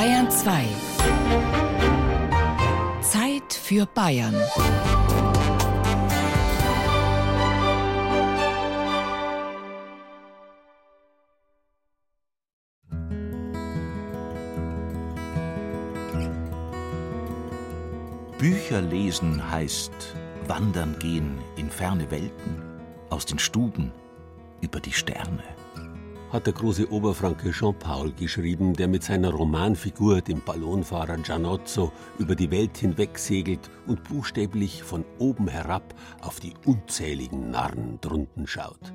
Bayern 2. Zeit für Bayern. Bücher lesen heißt wandern gehen in ferne Welten, aus den Stuben, über die Sterne. Hat der große Oberfranke Jean-Paul geschrieben, der mit seiner Romanfigur, dem Ballonfahrer Gianozzo, über die Welt hinweg segelt und buchstäblich von oben herab auf die unzähligen Narren drunten schaut.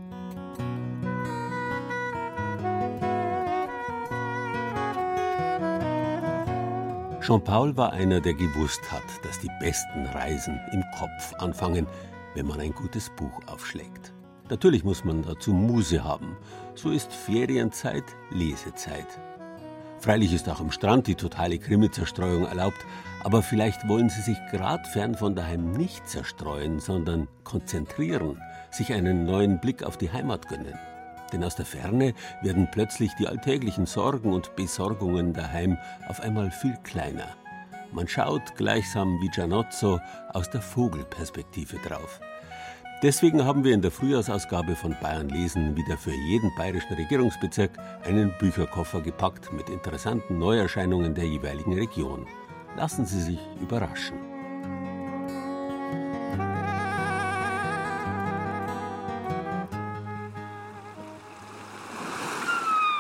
Jean-Paul war einer, der gewusst hat, dass die besten Reisen im Kopf anfangen, wenn man ein gutes Buch aufschlägt. Natürlich muss man dazu Muse haben. So ist Ferienzeit Lesezeit. Freilich ist auch am Strand die totale Krimi-Zerstreuung erlaubt, aber vielleicht wollen Sie sich gerade fern von daheim nicht zerstreuen, sondern konzentrieren, sich einen neuen Blick auf die Heimat gönnen. Denn aus der Ferne werden plötzlich die alltäglichen Sorgen und Besorgungen daheim auf einmal viel kleiner. Man schaut gleichsam wie Gianozzo aus der Vogelperspektive drauf. Deswegen haben wir in der Frühjahrsausgabe von Bayern Lesen wieder für jeden bayerischen Regierungsbezirk einen Bücherkoffer gepackt mit interessanten Neuerscheinungen der jeweiligen Region. Lassen Sie sich überraschen.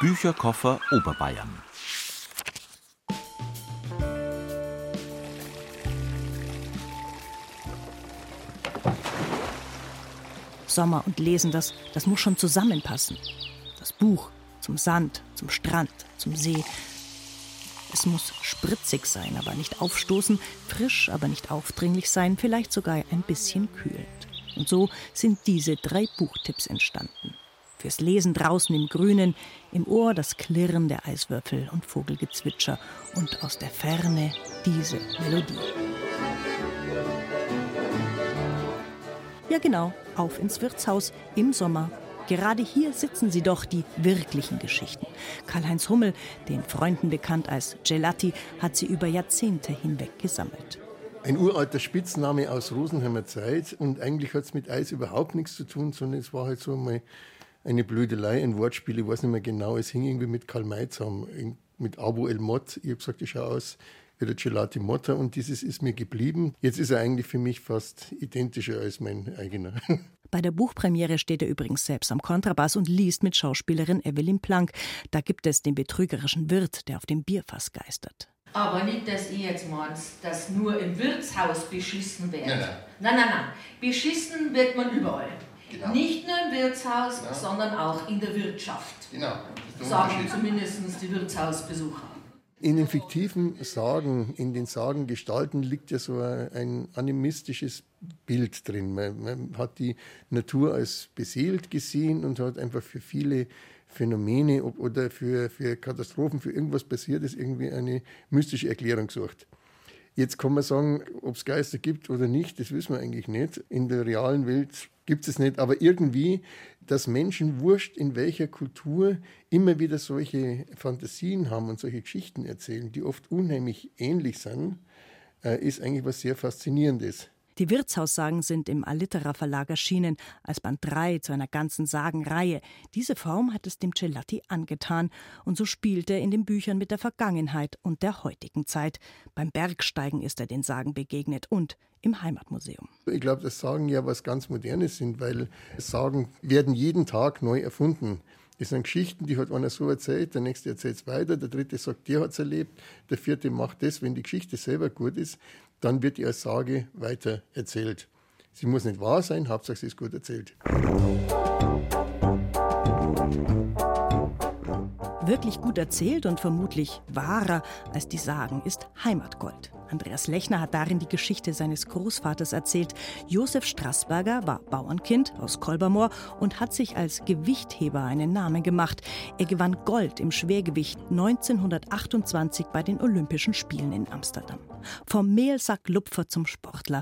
Bücherkoffer Oberbayern. Sommer und Lesen, das, das muss schon zusammenpassen. Das Buch zum Sand, zum Strand, zum See. Es muss spritzig sein, aber nicht aufstoßen, frisch, aber nicht aufdringlich sein, vielleicht sogar ein bisschen kühlend. Und so sind diese drei Buchtipps entstanden fürs Lesen draußen im Grünen, im Ohr das Klirren der Eiswürfel und Vogelgezwitscher und aus der Ferne diese Melodie. Ja genau, auf ins Wirtshaus im Sommer. Gerade hier sitzen sie doch, die wirklichen Geschichten. Karl-Heinz Hummel, den Freunden bekannt als Gelati, hat sie über Jahrzehnte hinweg gesammelt. Ein uralter Spitzname aus Rosenheimer Zeit und eigentlich hat es mit Eis überhaupt nichts zu tun, sondern es war halt so mal eine Blödelei, ein Wortspiel, ich weiß nicht mehr genau, es hing irgendwie mit Karl May zusammen, mit Abu El Mott. Ich habe gesagt, ich schaue aus wie der Gelati Motta und dieses ist mir geblieben. Jetzt ist er eigentlich für mich fast identischer als mein eigener. Bei der Buchpremiere steht er übrigens selbst am Kontrabass und liest mit Schauspielerin Evelyn Planck. Da gibt es den betrügerischen Wirt, der auf dem Bierfass geistert. Aber nicht, dass ihr jetzt meint, dass nur im Wirtshaus beschissen wird. Nein, nein. Nein, nein, nein. Beschissen wird man überall. Genau. Nicht nur im Wirtshaus, genau. sondern auch in der Wirtschaft. Genau. Sagen zumindest die Wirtshausbesucher. In den fiktiven Sagen, in den Sagengestalten liegt ja so ein animistisches Bild drin. Man, man, hat die Natur als beseelt gesehen und hat einfach für viele Phänomene oder für, für Katastrophen, für irgendwas Passiertes irgendwie eine mystische Erklärung gesucht. Jetzt kann man sagen, ob es Geister gibt oder nicht, das wissen wir eigentlich nicht. In der realen Welt gibt es nicht, aber irgendwie, dass Menschen wurscht in welcher Kultur immer wieder solche Fantasien haben und solche Geschichten erzählen, die oft unheimlich ähnlich sind, äh, ist eigentlich was sehr Faszinierendes. Die Wirtshaussagen sind im Allitera Verlag erschienen, als Band 3 zu einer ganzen Sagenreihe. Diese Form hat es dem Celatti angetan und so spielt er in den Büchern mit der Vergangenheit und der heutigen Zeit. Beim Bergsteigen ist er den Sagen begegnet und im Heimatmuseum. Ich glaube, dass Sagen ja was ganz Modernes sind, weil Sagen werden jeden Tag neu erfunden. Das sind Geschichten, die hat einer so erzählt, der nächste erzählt es weiter, der dritte sagt, der hat es erlebt, der vierte macht das. Wenn die Geschichte selber gut ist, dann wird als Sage weiter erzählt. Sie muss nicht wahr sein, Hauptsache sie ist gut erzählt. Wirklich gut erzählt und vermutlich wahrer als die Sagen ist Heimatgold. Andreas Lechner hat darin die Geschichte seines Großvaters erzählt. Josef Strassberger war Bauernkind aus Kolbermoor und hat sich als Gewichtheber einen Namen gemacht. Er gewann Gold im Schwergewicht 1928 bei den Olympischen Spielen in Amsterdam. Vom Mehlsack Lupfer zum Sportler.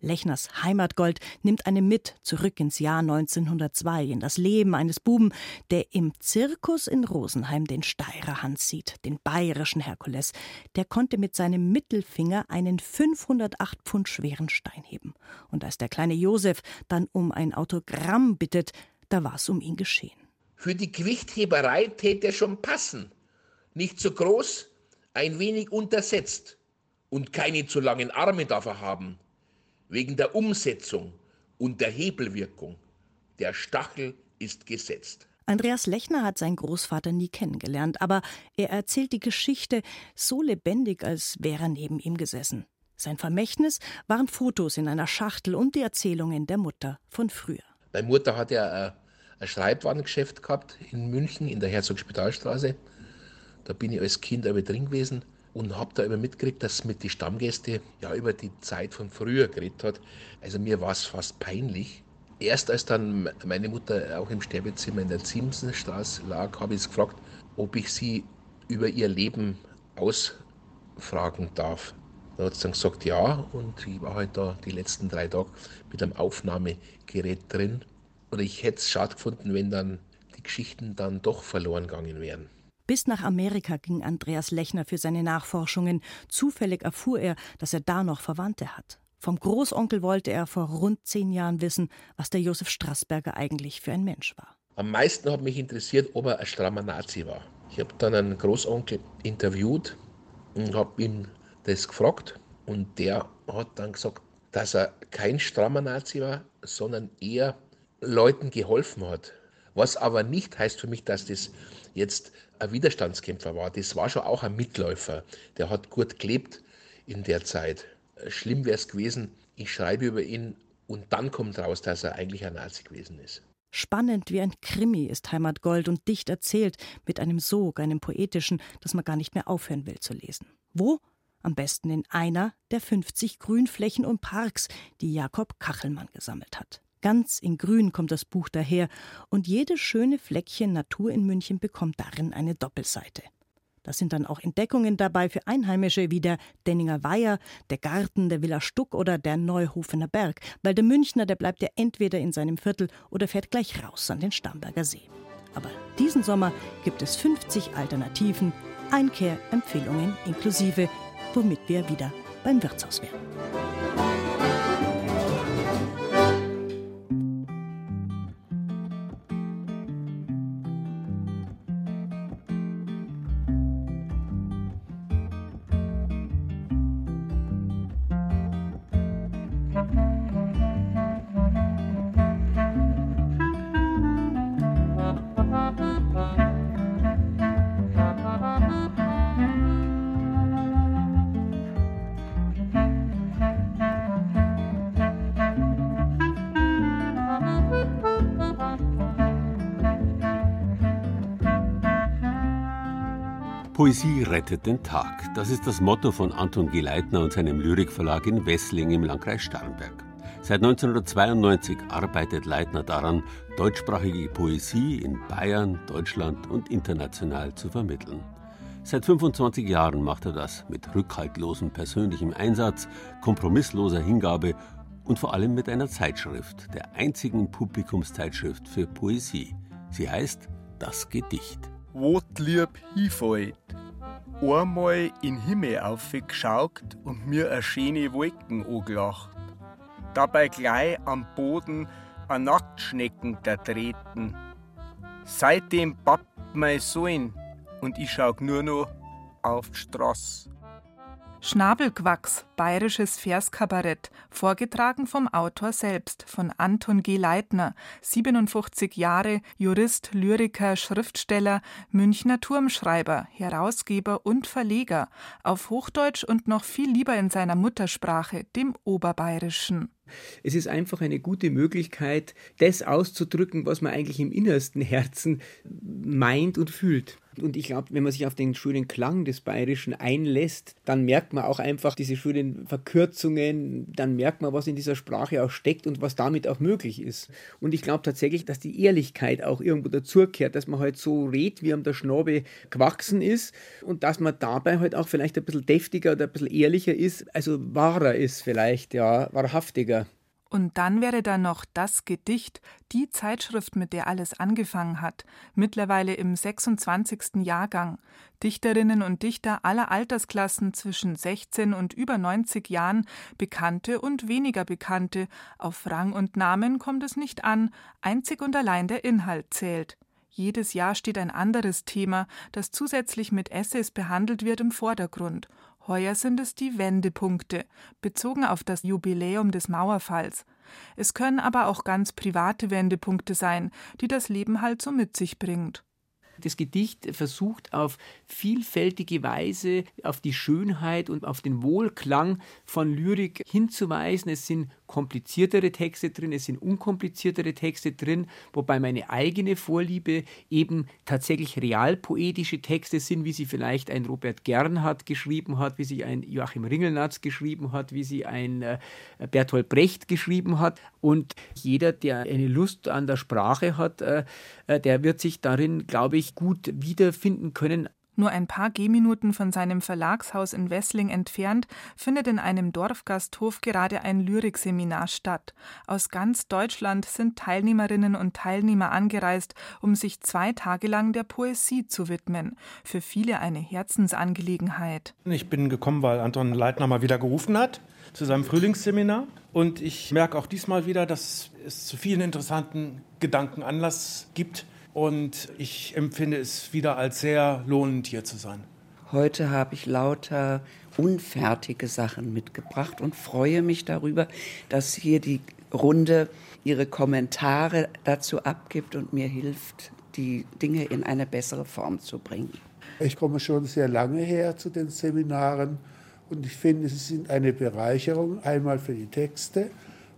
Lechners Heimatgold nimmt eine mit zurück ins Jahr 1902, in das Leben eines Buben, der im Zirkus in Rosenheim den Steirer Hans sieht, den bayerischen Herkules. Der konnte mit seinem Mittelfinger einen 508 Pfund schweren Stein heben. Und als der kleine Josef dann um ein Autogramm bittet, da war es um ihn geschehen. Für die Gewichtheberei täte er schon passen. Nicht zu groß, ein wenig untersetzt. Und keine zu langen Arme darf er haben wegen der Umsetzung und der Hebelwirkung. Der Stachel ist gesetzt. Andreas Lechner hat seinen Großvater nie kennengelernt, aber er erzählt die Geschichte so lebendig, als wäre er neben ihm gesessen. Sein Vermächtnis waren Fotos in einer Schachtel und die Erzählungen der Mutter von früher. Meine Mutter hat ja äh, ein Schreibwarengeschäft gehabt in München in der Herzogspitalstraße. Da bin ich als Kind aber drin gewesen und habe da immer mitgekriegt, dass mit den Stammgästen ja über die Zeit von früher geredet hat. Also mir war es fast peinlich. Erst als dann meine Mutter auch im Sterbezimmer in der Ziemsenstraße lag, habe ich sie gefragt, ob ich sie über ihr Leben ausfragen darf. Da hat sie dann gesagt, ja, und ich war halt da die letzten drei Tage mit einem Aufnahmegerät drin. Und ich hätte es schade gefunden, wenn dann die Geschichten dann doch verloren gegangen wären. Bis nach Amerika ging Andreas Lechner für seine Nachforschungen. Zufällig erfuhr er, dass er da noch Verwandte hat. Vom Großonkel wollte er vor rund zehn Jahren wissen, was der Josef Strassberger eigentlich für ein Mensch war. Am meisten hat mich interessiert, ob er ein strammer Nazi war. Ich habe dann einen Großonkel interviewt und habe ihm das gefragt. Und der hat dann gesagt, dass er kein strammer Nazi war, sondern eher Leuten geholfen hat. Was aber nicht heißt für mich, dass das jetzt ein Widerstandskämpfer war. Das war schon auch ein Mitläufer. Der hat gut gelebt in der Zeit. Schlimm wäre es gewesen, ich schreibe über ihn und dann kommt raus, dass er eigentlich ein Nazi gewesen ist. Spannend wie ein Krimi ist Heimatgold und dicht erzählt, mit einem Sog, einem poetischen, das man gar nicht mehr aufhören will zu lesen. Wo? Am besten in einer der 50 Grünflächen und Parks, die Jakob Kachelmann gesammelt hat. Ganz in Grün kommt das Buch daher und jedes schöne Fleckchen Natur in München bekommt darin eine Doppelseite. Da sind dann auch Entdeckungen dabei für Einheimische wie der Denninger Weiher, der Garten der Villa Stuck oder der Neuhofener Berg, weil der Münchner, der bleibt ja entweder in seinem Viertel oder fährt gleich raus an den Starnberger See. Aber diesen Sommer gibt es 50 Alternativen, Einkehrempfehlungen inklusive, womit wir wieder beim Wirtshaus wären. Poesie rettet den Tag. Das ist das Motto von Anton G. Leitner und seinem Lyrikverlag in Wessling im Landkreis Starnberg. Seit 1992 arbeitet Leitner daran, deutschsprachige Poesie in Bayern, Deutschland und international zu vermitteln. Seit 25 Jahren macht er das mit rückhaltlosem persönlichem Einsatz, kompromissloser Hingabe und vor allem mit einer Zeitschrift, der einzigen Publikumszeitschrift für Poesie. Sie heißt Das Gedicht die Lieb hinfällt. Einmal in den Himmel aufgeschaut und mir eine schöne Wolken angelacht. Dabei gleich am Boden ein Nacktschnecken da treten. Seitdem pappt mein Sohn und ich schau nur noch auf die Straße. Schnabelquacks, bayerisches Verskabarett, vorgetragen vom Autor selbst, von Anton G. Leitner, 57 Jahre, Jurist, Lyriker, Schriftsteller, Münchner Turmschreiber, Herausgeber und Verleger, auf Hochdeutsch und noch viel lieber in seiner Muttersprache, dem Oberbayerischen. Es ist einfach eine gute Möglichkeit, das auszudrücken, was man eigentlich im innersten Herzen meint und fühlt. Und ich glaube, wenn man sich auf den schönen Klang des Bayerischen einlässt, dann merkt man auch einfach diese schönen Verkürzungen, dann merkt man, was in dieser Sprache auch steckt und was damit auch möglich ist. Und ich glaube tatsächlich, dass die Ehrlichkeit auch irgendwo dazukehrt, dass man halt so redet, wie am der Schnabe gewachsen ist und dass man dabei halt auch vielleicht ein bisschen deftiger oder ein bisschen ehrlicher ist, also wahrer ist vielleicht, ja, wahrhaftiger. Und dann wäre da noch das Gedicht, die Zeitschrift, mit der alles angefangen hat, mittlerweile im 26. Jahrgang. Dichterinnen und Dichter aller Altersklassen zwischen 16 und über 90 Jahren, bekannte und weniger bekannte, auf Rang und Namen kommt es nicht an, einzig und allein der Inhalt zählt. Jedes Jahr steht ein anderes Thema, das zusätzlich mit Essays behandelt wird, im Vordergrund. Heuer sind es die Wendepunkte, bezogen auf das Jubiläum des Mauerfalls. Es können aber auch ganz private Wendepunkte sein, die das Leben halt so mit sich bringt. Das Gedicht versucht auf vielfältige Weise auf die Schönheit und auf den Wohlklang von Lyrik hinzuweisen. Es sind kompliziertere Texte drin, es sind unkompliziertere Texte drin, wobei meine eigene Vorliebe eben tatsächlich realpoetische Texte sind, wie sie vielleicht ein Robert Gernhardt geschrieben hat, wie sie ein Joachim Ringelnatz geschrieben hat, wie sie ein äh, Bertolt Brecht geschrieben hat. Und jeder, der eine Lust an der Sprache hat, äh, äh, der wird sich darin, glaube ich, gut wiederfinden können. Nur ein paar Gehminuten von seinem Verlagshaus in Wessling entfernt findet in einem Dorfgasthof gerade ein Lyrikseminar statt. Aus ganz Deutschland sind Teilnehmerinnen und Teilnehmer angereist, um sich zwei Tage lang der Poesie zu widmen. Für viele eine Herzensangelegenheit. Ich bin gekommen, weil Anton Leitner mal wieder gerufen hat zu seinem Frühlingsseminar. Und ich merke auch diesmal wieder, dass es zu vielen interessanten Gedanken Anlass gibt und ich empfinde es wieder als sehr lohnend, hier zu sein. Heute habe ich lauter unfertige Sachen mitgebracht und freue mich darüber, dass hier die Runde ihre Kommentare dazu abgibt und mir hilft, die Dinge in eine bessere Form zu bringen. Ich komme schon sehr lange her zu den Seminaren und ich finde, sie sind eine Bereicherung, einmal für die Texte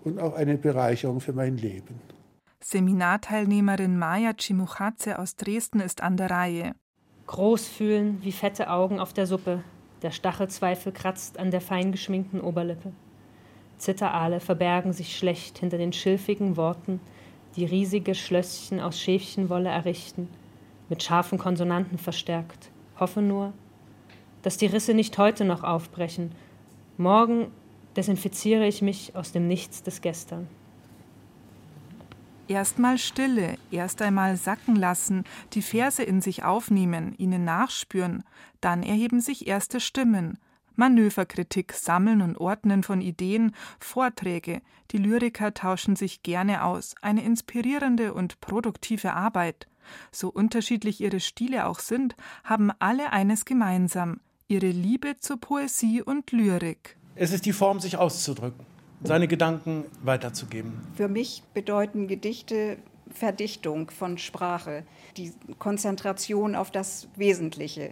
und auch eine Bereicherung für mein Leben. Seminarteilnehmerin Maja Chimuchatze aus Dresden ist an der Reihe. Groß fühlen wie fette Augen auf der Suppe. Der Stachelzweifel kratzt an der fein geschminkten Oberlippe. Zitterale verbergen sich schlecht hinter den schilfigen Worten, die riesige Schlösschen aus Schäfchenwolle errichten, mit scharfen Konsonanten verstärkt. Hoffe nur, dass die Risse nicht heute noch aufbrechen. Morgen desinfiziere ich mich aus dem Nichts des Gestern. Erstmal Stille, erst einmal sacken lassen, die Verse in sich aufnehmen, ihnen nachspüren, dann erheben sich erste Stimmen. Manöverkritik, Sammeln und Ordnen von Ideen, Vorträge, die Lyriker tauschen sich gerne aus, eine inspirierende und produktive Arbeit. So unterschiedlich ihre Stile auch sind, haben alle eines gemeinsam, ihre Liebe zur Poesie und Lyrik. Es ist die Form, sich auszudrücken seine Gedanken weiterzugeben. Für mich bedeuten Gedichte Verdichtung von Sprache, die Konzentration auf das Wesentliche.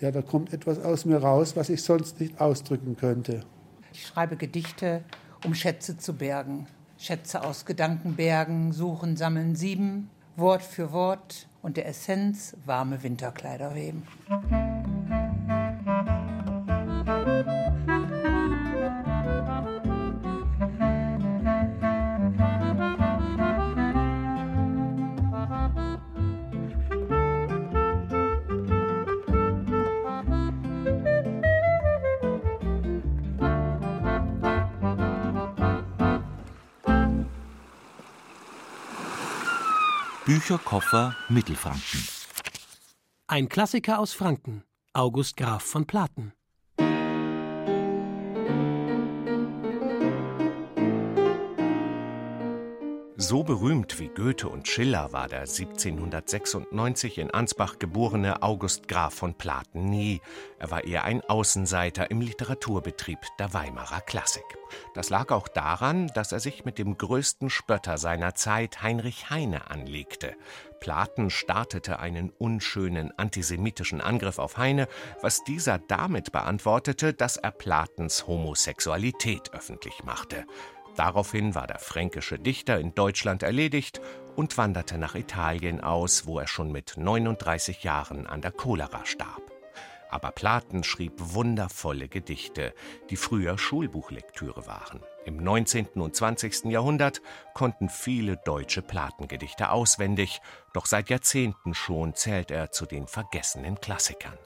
Ja, da kommt etwas aus mir raus, was ich sonst nicht ausdrücken könnte. Ich schreibe Gedichte, um Schätze zu bergen. Schätze aus Gedankenbergen, suchen, sammeln, sieben, Wort für Wort und der Essenz warme Winterkleider weben. Bücherkoffer Mittelfranken. Ein Klassiker aus Franken. August Graf von Platen. So berühmt wie Goethe und Schiller war der 1796 in Ansbach geborene August Graf von Platen nie. Er war eher ein Außenseiter im Literaturbetrieb der Weimarer Klassik. Das lag auch daran, dass er sich mit dem größten Spötter seiner Zeit, Heinrich Heine, anlegte. Platen startete einen unschönen antisemitischen Angriff auf Heine, was dieser damit beantwortete, dass er Platens Homosexualität öffentlich machte. Daraufhin war der fränkische Dichter in Deutschland erledigt und wanderte nach Italien aus, wo er schon mit 39 Jahren an der Cholera starb. Aber Platen schrieb wundervolle Gedichte, die früher Schulbuchlektüre waren. Im 19. und 20. Jahrhundert konnten viele deutsche Platengedichte auswendig, doch seit Jahrzehnten schon zählt er zu den vergessenen Klassikern.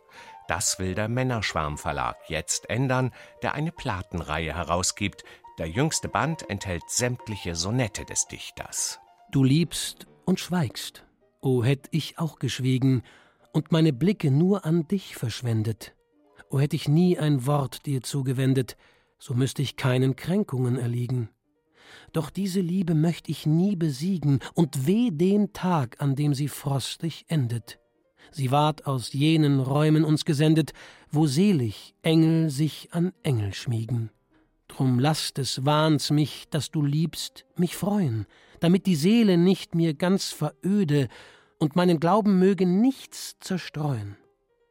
Das will der Männerschwarm Verlag jetzt ändern, der eine Platenreihe herausgibt. Der jüngste Band enthält sämtliche Sonette des Dichters. Du liebst und schweigst. O hätt ich auch geschwiegen und meine Blicke nur an dich verschwendet. O hätt ich nie ein Wort dir zugewendet, so müsste ich keinen Kränkungen erliegen. Doch diese Liebe möcht ich nie besiegen, und weh dem Tag, an dem sie frostig endet. Sie ward aus jenen Räumen uns gesendet, wo selig Engel sich an Engel schmiegen. Drum lass des Wahns mich, dass du liebst, mich freuen, damit die Seele nicht mir ganz veröde und meinen Glauben möge nichts zerstreuen.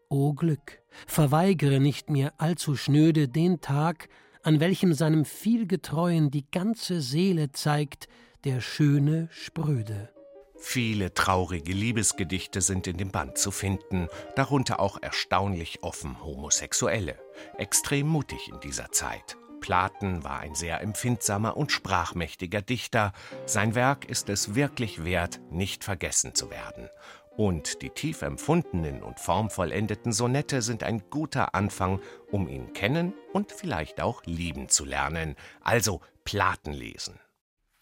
O Glück, verweigere nicht mir allzu schnöde den Tag, an welchem seinem vielgetreuen die ganze Seele zeigt, der schöne Spröde. Viele traurige Liebesgedichte sind in dem Band zu finden, darunter auch erstaunlich offen Homosexuelle. Extrem mutig in dieser Zeit. Platen war ein sehr empfindsamer und sprachmächtiger Dichter. Sein Werk ist es wirklich wert, nicht vergessen zu werden. Und die tief empfundenen und formvollendeten Sonette sind ein guter Anfang, um ihn kennen und vielleicht auch lieben zu lernen. Also Platen lesen.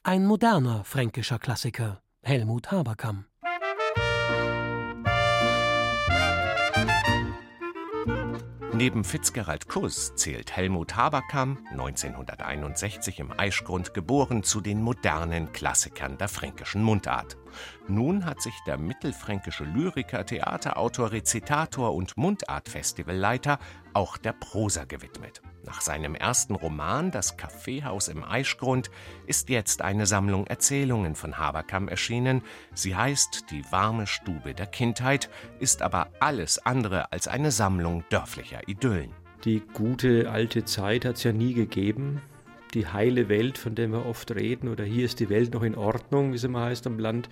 Ein moderner fränkischer Klassiker, Helmut Haberkamm. Neben Fitzgerald Kuss zählt Helmut Haberkamm, 1961 im Aischgrund geboren, zu den modernen Klassikern der fränkischen Mundart. Nun hat sich der mittelfränkische Lyriker, Theaterautor, Rezitator und Mundartfestivalleiter auch der Prosa gewidmet. Nach seinem ersten Roman Das Kaffeehaus im Aischgrund ist jetzt eine Sammlung Erzählungen von Haberkamm erschienen. Sie heißt Die warme Stube der Kindheit, ist aber alles andere als eine Sammlung dörflicher Idyllen. Die gute alte Zeit hat es ja nie gegeben. Die heile Welt, von der wir oft reden, oder hier ist die Welt noch in Ordnung, wie es immer heißt am Land,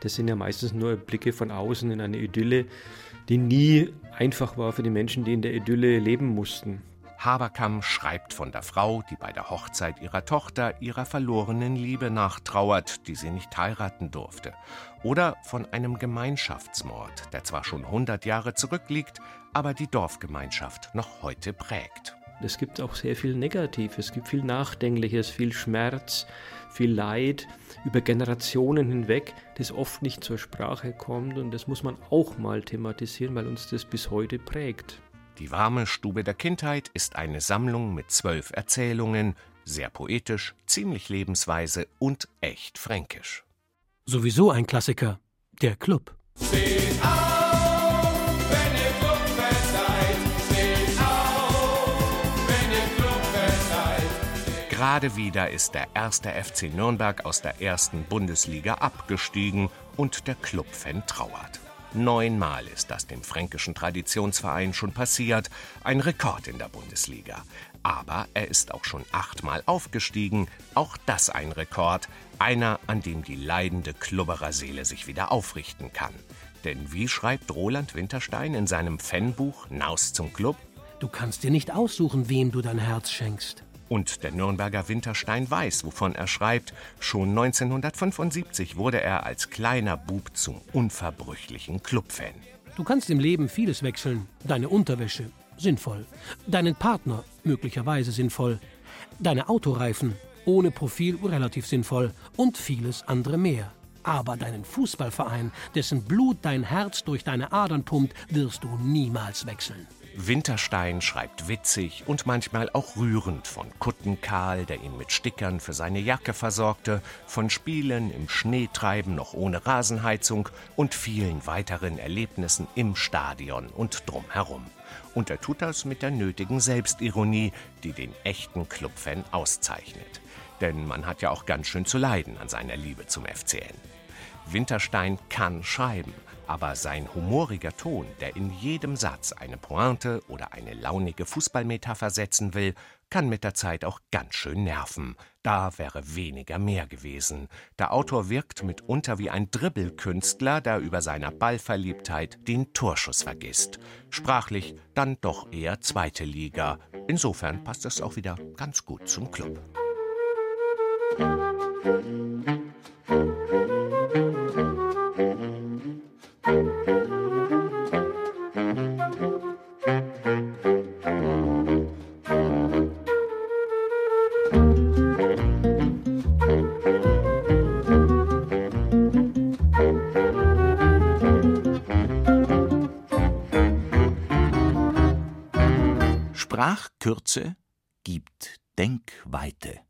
das sind ja meistens nur Blicke von außen in eine Idylle, die nie einfach war für die Menschen, die in der Idylle leben mussten. Haberkamm schreibt von der Frau, die bei der Hochzeit ihrer Tochter ihrer verlorenen Liebe nachtrauert, die sie nicht heiraten durfte. Oder von einem Gemeinschaftsmord, der zwar schon 100 Jahre zurückliegt, aber die Dorfgemeinschaft noch heute prägt. Es gibt auch sehr viel Negatives, es gibt viel Nachdenkliches, viel Schmerz, viel Leid über Generationen hinweg, das oft nicht zur Sprache kommt und das muss man auch mal thematisieren, weil uns das bis heute prägt. Die warme Stube der Kindheit ist eine Sammlung mit zwölf Erzählungen, sehr poetisch, ziemlich lebensweise und echt fränkisch. Sowieso ein Klassiker, der Club. Steht auf, wenn ihr Clubfest seid. Steht auf, wenn ihr Clubfest seid. Gerade wieder ist der erste FC Nürnberg aus der ersten Bundesliga abgestiegen und der Clubfan trauert. Neunmal ist das dem fränkischen Traditionsverein schon passiert, ein Rekord in der Bundesliga. Aber er ist auch schon achtmal aufgestiegen, auch das ein Rekord, einer, an dem die leidende Klubbererseele sich wieder aufrichten kann. Denn wie schreibt Roland Winterstein in seinem Fanbuch Naus zum Club? Du kannst dir nicht aussuchen, wem du dein Herz schenkst. Und der Nürnberger Winterstein weiß, wovon er schreibt. Schon 1975 wurde er als kleiner Bub zum unverbrüchlichen Clubfan. Du kannst im Leben vieles wechseln. Deine Unterwäsche, sinnvoll. Deinen Partner, möglicherweise sinnvoll. Deine Autoreifen, ohne Profil, relativ sinnvoll. Und vieles andere mehr. Aber deinen Fußballverein, dessen Blut dein Herz durch deine Adern pumpt, wirst du niemals wechseln. Winterstein schreibt witzig und manchmal auch rührend von Kuttenkarl, der ihn mit Stickern für seine Jacke versorgte, von Spielen im Schneetreiben noch ohne Rasenheizung und vielen weiteren Erlebnissen im Stadion und drumherum. Und er tut das mit der nötigen Selbstironie, die den echten Clubfan auszeichnet. Denn man hat ja auch ganz schön zu leiden an seiner Liebe zum FCN. Winterstein kann schreiben, Aber sein humoriger Ton, der in jedem Satz eine Pointe oder eine launige Fußballmetapher setzen will, kann mit der Zeit auch ganz schön nerven. Da wäre weniger mehr gewesen. Der Autor wirkt mitunter wie ein Dribbelkünstler, der über seiner Ballverliebtheit den Torschuss vergisst. Sprachlich dann doch eher zweite Liga. Insofern passt es auch wieder ganz gut zum Club. Sprachkürze gibt Denkweite.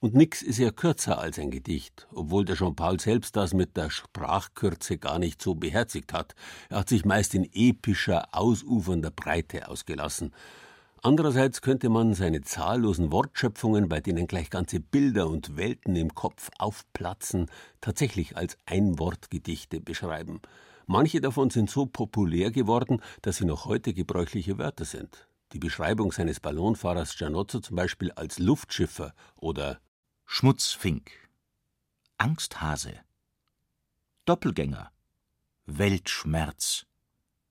Und nix ist ja kürzer als ein Gedicht, obwohl der Jean-Paul selbst das mit der Sprachkürze gar nicht so beherzigt hat. Er hat sich meist in epischer, ausufernder Breite ausgelassen. Andererseits könnte man seine zahllosen Wortschöpfungen, bei denen gleich ganze Bilder und Welten im Kopf aufplatzen, tatsächlich als Einwortgedichte beschreiben. Manche davon sind so populär geworden, dass sie noch heute gebräuchliche Wörter sind. Die Beschreibung seines Ballonfahrers Gianozzo zum Beispiel als Luftschiffer oder Schmutzfink, Angsthase, Doppelgänger, Weltschmerz,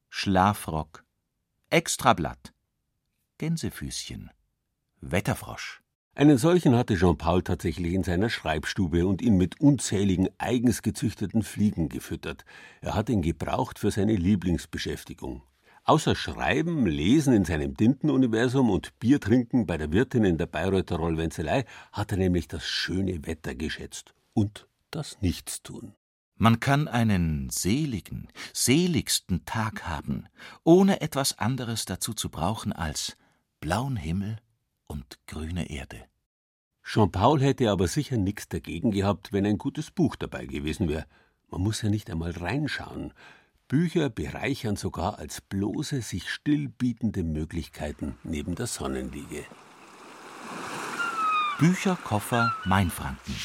Schlafrock, Extrablatt, Gänsefüßchen, Wetterfrosch. Einen solchen hatte Jean-Paul tatsächlich in seiner Schreibstube und ihn mit unzähligen eigens gezüchteten Fliegen gefüttert. Er hat ihn gebraucht für seine Lieblingsbeschäftigung. Außer Schreiben, Lesen in seinem Tintenuniversum und Bier trinken bei der Wirtin in der Bayreuther Rollwenzelei hat er nämlich das schöne Wetter geschätzt und das Nichtstun. Man kann einen seligen, seligsten Tag haben, ohne etwas anderes dazu zu brauchen als blauen Himmel und grüne Erde. Jean-Paul hätte aber sicher nichts dagegen gehabt, wenn ein gutes Buch dabei gewesen wäre. Man muss ja nicht einmal reinschauen. Bücher bereichern sogar als bloße, sich stillbietende Möglichkeiten neben der Sonnenliege. Bücherkoffer Mainfranken.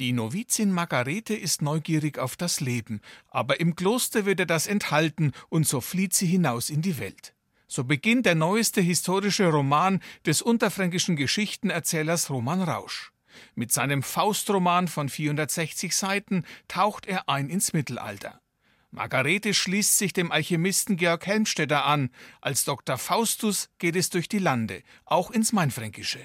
Die Novizin Margarete ist neugierig auf das Leben, aber im Kloster wird er das enthalten und so flieht sie hinaus in die Welt. So beginnt der neueste historische Roman des unterfränkischen Geschichtenerzählers Roman Rausch. Mit seinem Faustroman von 460 Seiten taucht er ein ins Mittelalter. Margarete schließt sich dem Alchemisten Georg Helmstetter an. Als Dr. Faustus geht es durch die Lande, auch ins Mainfränkische.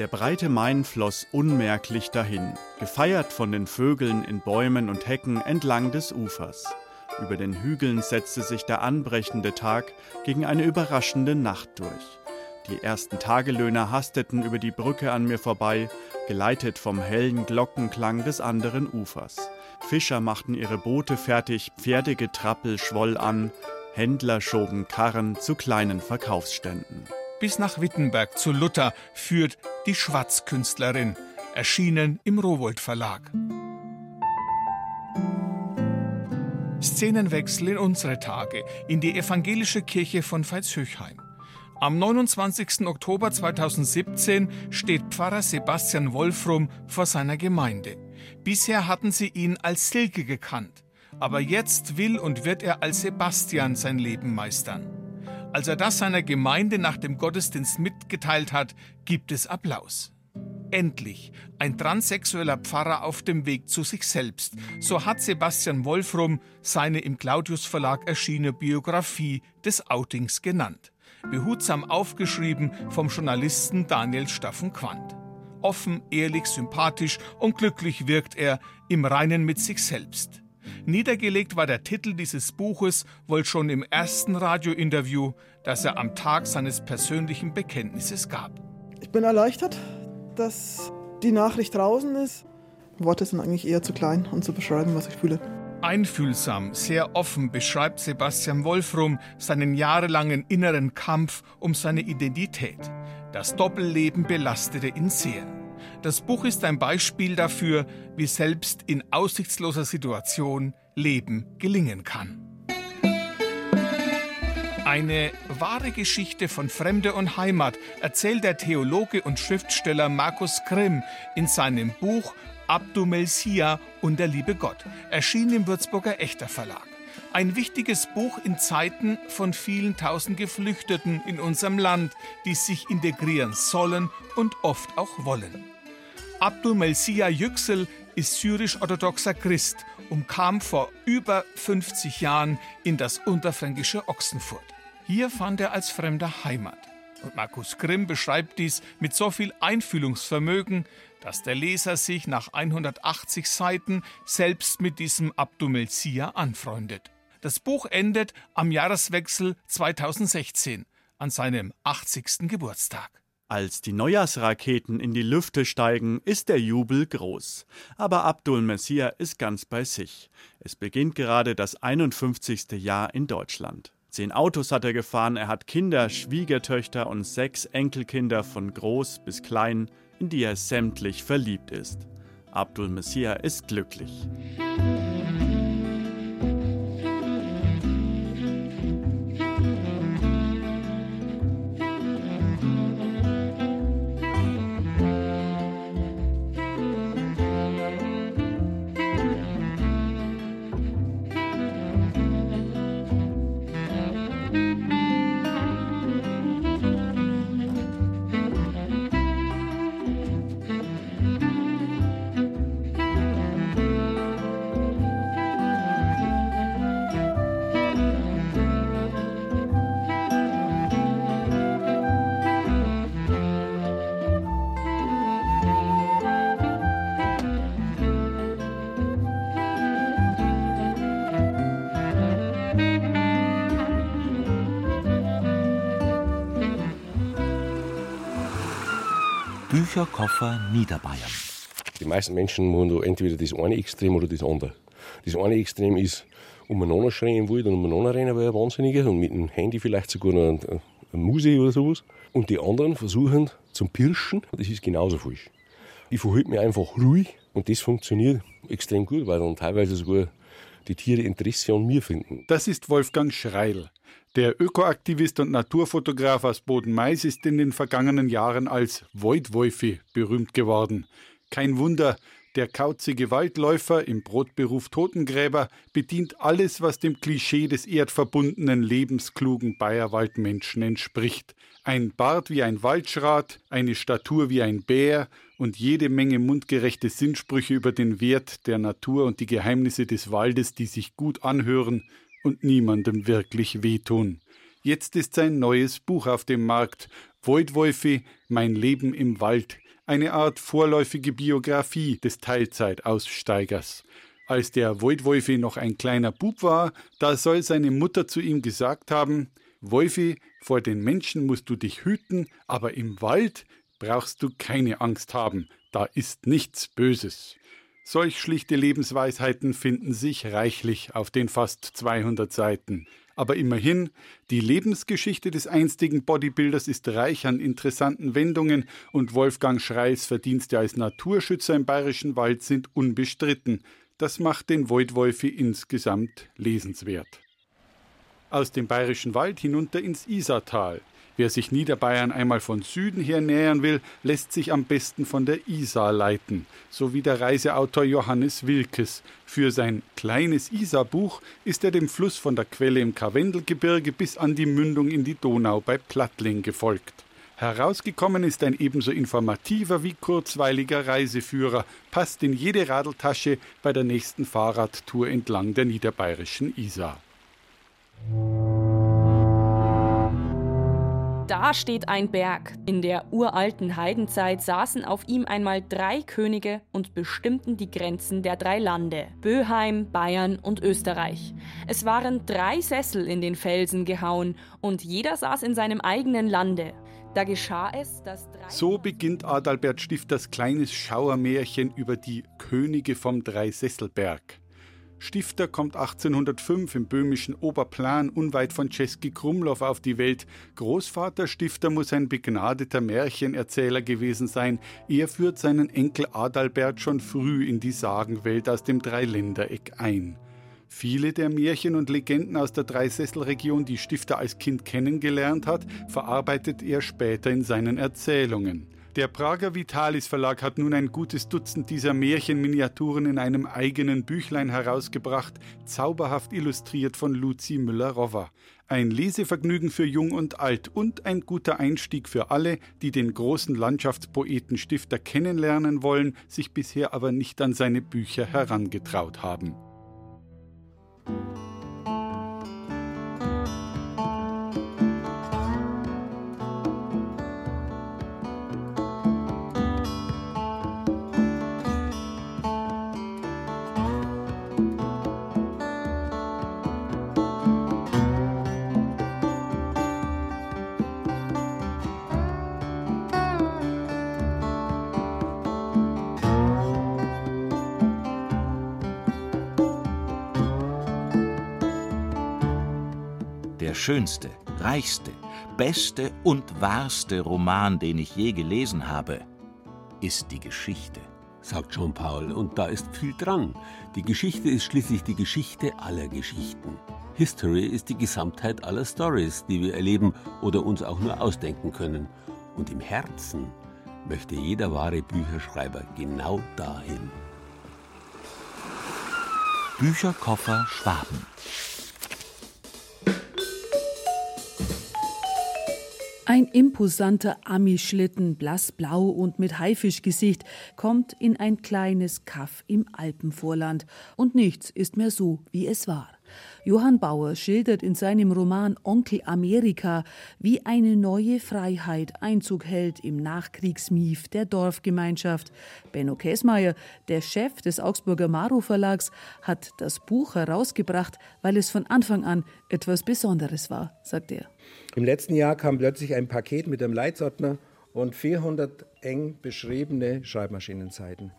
Der breite Main floss unmerklich dahin, gefeiert von den Vögeln in Bäumen und Hecken entlang des Ufers. Über den Hügeln setzte sich der anbrechende Tag gegen eine überraschende Nacht durch. Die ersten Tagelöhner hasteten über die Brücke an mir vorbei, geleitet vom hellen Glockenklang des anderen Ufers. Fischer machten ihre Boote fertig, Pferdegetrappel schwoll an, Händler schoben Karren zu kleinen Verkaufsständen. Bis nach Wittenberg zu Luther führt die Schwatzkünstlerin, erschienen im Rowold Verlag. Szenenwechsel in unsere Tage, in die evangelische Kirche von Veitshöchheim. Am 29. Oktober 2017 steht Pfarrer Sebastian Wolfrum vor seiner Gemeinde. Bisher hatten sie ihn als Silke gekannt, aber jetzt will und wird er als Sebastian sein Leben meistern. Als er das seiner Gemeinde nach dem Gottesdienst mitgeteilt hat, gibt es Applaus. Endlich ein transsexueller Pfarrer auf dem Weg zu sich selbst. So hat Sebastian Wolfrum seine im Claudius Verlag erschienene Biografie des Outings genannt behutsam aufgeschrieben vom Journalisten Daniel Staffen-Quandt. Offen, ehrlich, sympathisch und glücklich wirkt er im Reinen mit sich selbst. Niedergelegt war der Titel dieses Buches wohl schon im ersten Radiointerview, das er am Tag seines persönlichen Bekenntnisses gab. Ich bin erleichtert, dass die Nachricht draußen ist. Worte sind eigentlich eher zu klein, um zu beschreiben, was ich fühle. Einfühlsam, sehr offen beschreibt Sebastian Wolfrum seinen jahrelangen inneren Kampf um seine Identität. Das Doppelleben belastete ihn sehr. Das Buch ist ein Beispiel dafür, wie selbst in aussichtsloser Situation Leben gelingen kann. Eine wahre Geschichte von Fremde und Heimat erzählt der Theologe und Schriftsteller Markus Grimm in seinem Buch Abdu Melsia und der liebe Gott, erschien im Würzburger Echter Verlag. Ein wichtiges Buch in Zeiten von vielen tausend Geflüchteten in unserem Land, die sich integrieren sollen und oft auch wollen. Abdul Melsia Yüksel ist syrisch-orthodoxer Christ und kam vor über 50 Jahren in das unterfränkische Ochsenfurt. Hier fand er als Fremder Heimat. Und Markus Grimm beschreibt dies mit so viel Einfühlungsvermögen, dass der Leser sich nach 180 Seiten selbst mit diesem Abdumelsia anfreundet. Das Buch endet am Jahreswechsel 2016 an seinem 80. Geburtstag. Als die Neujahrsraketen in die Lüfte steigen, ist der Jubel groß. Aber Abdul Messiah ist ganz bei sich. Es beginnt gerade das 51. Jahr in Deutschland. Zehn Autos hat er gefahren, er hat Kinder, Schwiegertöchter und sechs Enkelkinder von groß bis klein, in die er sämtlich verliebt ist. Abdul Messiah ist glücklich. Bücherkoffer Niederbayern. Die meisten Menschen machen da entweder das eine Extrem oder das andere. Das eine Extrem ist umeinander schreien im Wald und umeinander rennen, weil er Wahnsinniger und mit dem Handy vielleicht sogar noch ein, ein Musik oder sowas. Und die anderen versuchen zum Pirschen, das ist genauso falsch. Ich verhalte mich einfach ruhig und das funktioniert extrem gut, weil dann teilweise sogar die Tiere Interesse an mir finden. Das ist Wolfgang Schreil. Der Ökoaktivist und Naturfotograf aus Boden-Mais ist in den vergangenen Jahren als Voidwolfi berühmt geworden. Kein Wunder, der kauzige Waldläufer im Brotberuf Totengräber bedient alles, was dem Klischee des erdverbundenen, lebensklugen Bayerwaldmenschen entspricht. Ein Bart wie ein Waldschrat, eine Statur wie ein Bär und jede Menge mundgerechte Sinnsprüche über den Wert der Natur und die Geheimnisse des Waldes, die sich gut anhören und niemandem wirklich wehtun. Jetzt ist sein neues Buch auf dem Markt, Voidwolfi, Mein Leben im Wald, eine Art vorläufige Biografie des Teilzeitaussteigers. Als der Voidwolfi noch ein kleiner Bub war, da soll seine Mutter zu ihm gesagt haben, Wolfi, vor den Menschen musst du dich hüten, aber im Wald brauchst du keine Angst haben, da ist nichts Böses. Solch schlichte Lebensweisheiten finden sich reichlich auf den fast 200 Seiten. Aber immerhin, die Lebensgeschichte des einstigen Bodybuilders ist reich an interessanten Wendungen und Wolfgang Schreils Verdienste als Naturschützer im bayerischen Wald sind unbestritten. Das macht den Voidwolfi insgesamt lesenswert. Aus dem bayerischen Wald hinunter ins Isartal. Wer sich Niederbayern einmal von Süden her nähern will, lässt sich am besten von der Isar leiten, so wie der Reiseautor Johannes Wilkes. Für sein kleines Isarbuch ist er dem Fluss von der Quelle im Karwendelgebirge bis an die Mündung in die Donau bei Plattling gefolgt. Herausgekommen ist ein ebenso informativer wie kurzweiliger Reiseführer, passt in jede Radeltasche bei der nächsten Fahrradtour entlang der niederbayerischen Isar. Da steht ein Berg. In der uralten Heidenzeit saßen auf ihm einmal drei Könige und bestimmten die Grenzen der drei Lande: Böheim, Bayern und Österreich. Es waren drei Sessel in den Felsen gehauen und jeder saß in seinem eigenen Lande. Da geschah es, dass drei. So beginnt Adalbert Stifters kleines Schauermärchen über die Könige vom Dreisesselberg. Stifter kommt 1805 im böhmischen Oberplan unweit von Czeski Krumlov auf die Welt. Großvater Stifter muss ein begnadeter Märchenerzähler gewesen sein. Er führt seinen Enkel Adalbert schon früh in die Sagenwelt aus dem Dreiländereck ein. Viele der Märchen und Legenden aus der Dreisesselregion, die Stifter als Kind kennengelernt hat, verarbeitet er später in seinen Erzählungen. Der Prager Vitalis Verlag hat nun ein gutes Dutzend dieser Märchenminiaturen in einem eigenen Büchlein herausgebracht, zauberhaft illustriert von Luzi Müller-Rover. Ein Lesevergnügen für Jung und Alt und ein guter Einstieg für alle, die den großen Landschaftspoeten Stifter kennenlernen wollen, sich bisher aber nicht an seine Bücher herangetraut haben. Schönste, reichste, beste und wahrste Roman, den ich je gelesen habe, ist die Geschichte. Sagt Jean-Paul, und da ist viel dran. Die Geschichte ist schließlich die Geschichte aller Geschichten. History ist die Gesamtheit aller Stories, die wir erleben oder uns auch nur ausdenken können. Und im Herzen möchte jeder wahre Bücherschreiber genau dahin. Bücherkoffer Schwaben. Ein imposanter Ami-Schlitten, blassblau und mit Haifischgesicht, kommt in ein kleines Kaff im Alpenvorland. Und nichts ist mehr so, wie es war. Johann Bauer schildert in seinem Roman Onkel Amerika, wie eine neue Freiheit Einzug hält im Nachkriegsmief der Dorfgemeinschaft. Benno Käsmeier, der Chef des Augsburger Maro Verlags, hat das Buch herausgebracht, weil es von Anfang an etwas Besonderes war, sagt er. Im letzten Jahr kam plötzlich ein Paket mit einem Leitsordner und 400 eng beschriebene Schreibmaschinenseiten.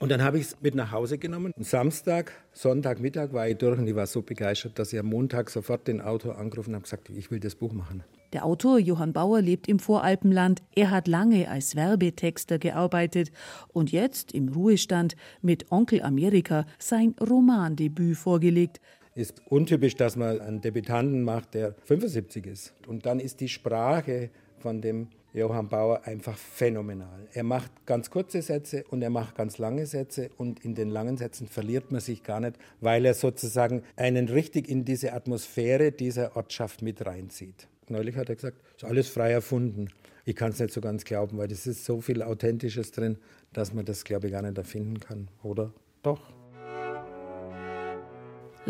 Und dann habe ich es mit nach Hause genommen. Am Samstag, Sonntagmittag war ich durch und ich war so begeistert, dass ich am Montag sofort den Autor angerufen habe und gesagt, ich will das Buch machen. Der Autor Johann Bauer lebt im Voralpenland. Er hat lange als Werbetexter gearbeitet und jetzt im Ruhestand mit Onkel Amerika sein Romandebüt vorgelegt. Ist untypisch, dass man einen Debütanten macht, der 75 ist. Und dann ist die Sprache von dem Johann Bauer einfach phänomenal. Er macht ganz kurze Sätze und er macht ganz lange Sätze und in den langen Sätzen verliert man sich gar nicht, weil er sozusagen einen richtig in diese Atmosphäre dieser Ortschaft mit reinzieht. Neulich hat er gesagt, ist alles frei erfunden. Ich kann es nicht so ganz glauben, weil es ist so viel Authentisches drin, dass man das, glaube ich, gar nicht erfinden kann. Oder doch?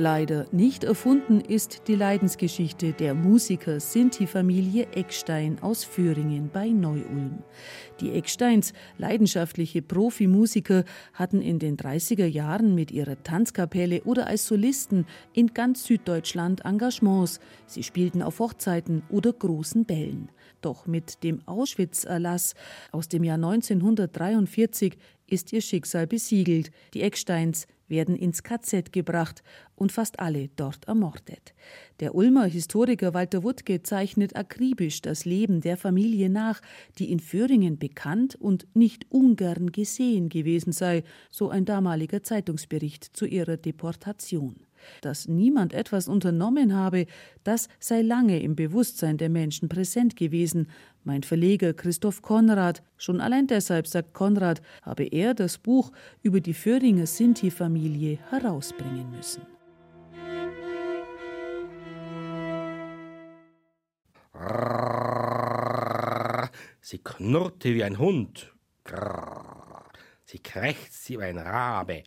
Leider nicht erfunden ist die Leidensgeschichte der Musiker Sinti-Familie Eckstein aus Föhringen bei Neu-Ulm. Die Ecksteins, leidenschaftliche Profimusiker, hatten in den 30er Jahren mit ihrer Tanzkapelle oder als Solisten in ganz Süddeutschland Engagements. Sie spielten auf Hochzeiten oder großen Bällen. Doch mit dem Auschwitz-Erlass aus dem Jahr 1943 ist ihr Schicksal besiegelt. Die Ecksteins werden ins KZ gebracht und fast alle dort ermordet. Der Ulmer Historiker Walter Wuttke zeichnet akribisch das Leben der Familie nach, die in Föhringen bekannt und nicht ungern gesehen gewesen sei, so ein damaliger Zeitungsbericht zu ihrer Deportation. Dass niemand etwas unternommen habe, das sei lange im Bewusstsein der Menschen präsent gewesen. Mein Verleger Christoph Konrad, schon allein deshalb, sagt Konrad, habe er das Buch über die Föhringer Sinti-Familie herausbringen müssen. Sie knurrte wie ein Hund. Sie krächzte wie ein Rabe.